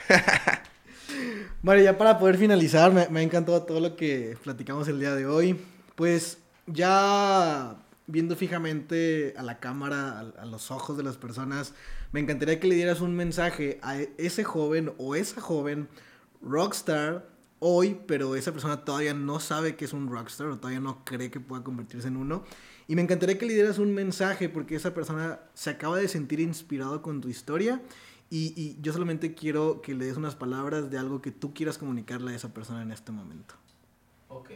Mario, ya para poder finalizar, me, me ha encantado todo lo que platicamos el día de hoy. Pues ya viendo fijamente a la cámara, a, a, los ojos de las personas, me encantaría que le dieras un mensaje a ese joven o esa joven rockstar hoy, pero esa persona todavía no sabe que es un rockstar o todavía no cree que pueda convertirse en uno. Y me encantaría que le dieras un mensaje porque esa persona se acaba de sentir inspirado con tu historia y, y, yo solamente quiero que le des unas palabras de algo que tú quieras comunicarle a esa persona en este momento. Ok.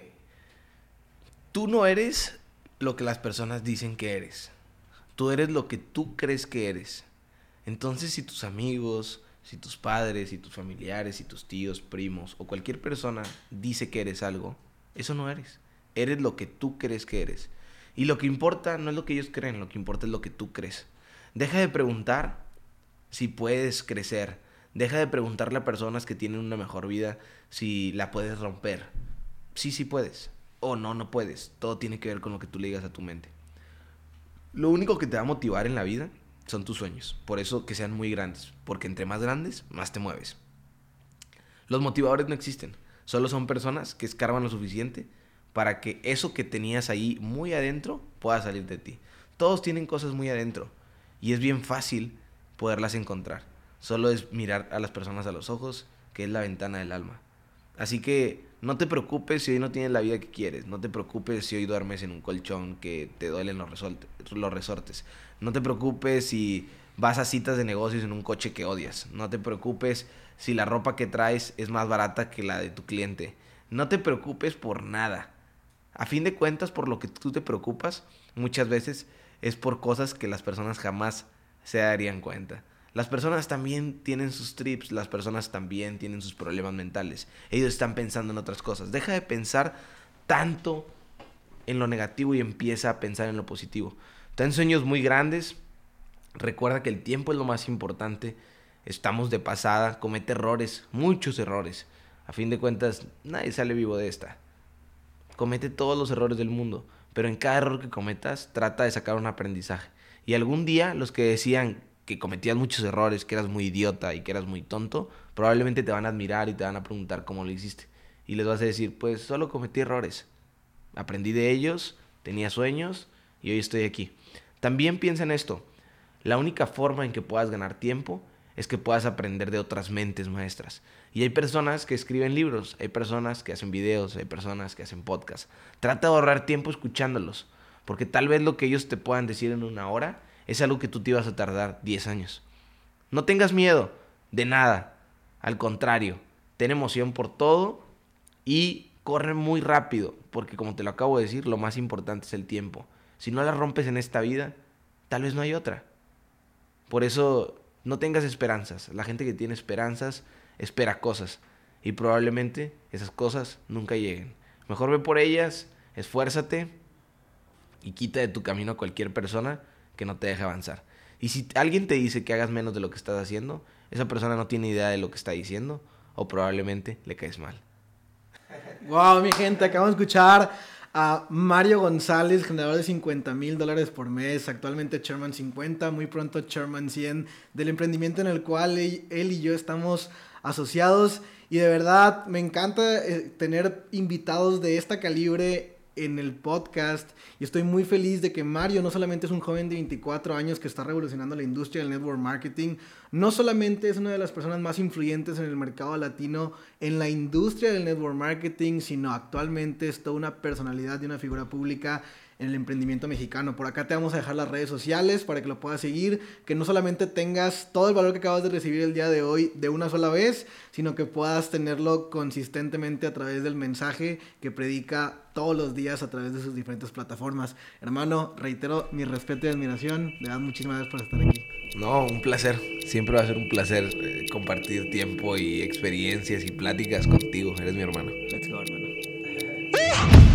Tú no eres lo que las personas dicen que eres. Tú eres lo que tú crees que eres. Entonces, si tus amigos, si tus padres, si tus familiares, si tus tíos, primos o cualquier persona dice que eres algo, eso no eres. Eres lo que tú crees que eres. Y lo que importa no es lo que ellos creen, lo que importa es lo que tú crees. Deja de preguntar si puedes crecer. Deja de preguntarle a personas que tienen una mejor vida si la puedes romper. Sí, sí puedes. O no, no puedes. Todo tiene que ver con lo que tú le digas a tu mente. Lo único que te va a motivar en la vida son tus sueños. Por eso que sean muy grandes. Porque entre más grandes, más te mueves. Los motivadores no existen. Solo son personas que escarban lo suficiente para que eso que tenías ahí muy adentro pueda salir de ti. Todos tienen cosas muy adentro. Y es bien fácil poderlas encontrar. Solo es mirar a las personas a los ojos, que es la ventana del alma. Así que no te preocupes si hoy no tienes la vida que quieres. No te preocupes si hoy duermes en un colchón que te duelen los, los resortes. No te preocupes si vas a citas de negocios en un coche que odias. No te preocupes si la ropa que traes es más barata que la de tu cliente. No te preocupes por nada. A fin de cuentas, por lo que tú te preocupas, muchas veces es por cosas que las personas jamás se darían cuenta. Las personas también tienen sus trips, las personas también tienen sus problemas mentales. Ellos están pensando en otras cosas. Deja de pensar tanto en lo negativo y empieza a pensar en lo positivo. Ten sueños muy grandes. Recuerda que el tiempo es lo más importante. Estamos de pasada, comete errores, muchos errores. A fin de cuentas, nadie sale vivo de esta. Comete todos los errores del mundo, pero en cada error que cometas, trata de sacar un aprendizaje. Y algún día los que decían que cometías muchos errores, que eras muy idiota y que eras muy tonto, probablemente te van a admirar y te van a preguntar cómo lo hiciste. Y les vas a decir, pues solo cometí errores. Aprendí de ellos, tenía sueños y hoy estoy aquí. También piensa en esto. La única forma en que puedas ganar tiempo es que puedas aprender de otras mentes maestras. Y hay personas que escriben libros, hay personas que hacen videos, hay personas que hacen podcasts. Trata de ahorrar tiempo escuchándolos. Porque tal vez lo que ellos te puedan decir en una hora es algo que tú te ibas a tardar 10 años. No tengas miedo de nada. Al contrario, ten emoción por todo y corre muy rápido. Porque como te lo acabo de decir, lo más importante es el tiempo. Si no la rompes en esta vida, tal vez no hay otra. Por eso no tengas esperanzas. La gente que tiene esperanzas espera cosas. Y probablemente esas cosas nunca lleguen. Mejor ve por ellas, esfuérzate y quita de tu camino a cualquier persona que no te deje avanzar. Y si alguien te dice que hagas menos de lo que estás haciendo, esa persona no tiene idea de lo que está diciendo o probablemente le caes mal. Wow, mi gente, acabamos de escuchar a Mario González, generador de 50 mil dólares por mes, actualmente Chairman 50, muy pronto Chairman 100, del emprendimiento en el cual él, y yo estamos asociados. Y de verdad me encanta eh, tener invitados de esta calibre en el podcast y estoy muy feliz de que Mario no solamente es un joven de 24 años que está revolucionando la industria del network marketing, no solamente es una de las personas más influyentes en el mercado latino en la industria del network marketing, sino actualmente es toda una personalidad y una figura pública en el emprendimiento mexicano. Por acá te vamos a dejar las redes sociales para que lo puedas seguir, que no solamente tengas todo el valor que acabas de recibir el día de hoy de una sola vez, sino que puedas tenerlo consistentemente a través del mensaje que predica todos los días a través de sus diferentes plataformas. Hermano, reitero mi respeto y admiración. De verdad, muchísimas gracias por estar aquí. No, un placer. Siempre va a ser un placer eh, compartir tiempo y experiencias y pláticas contigo. Eres mi hermano. Let's go, hermano.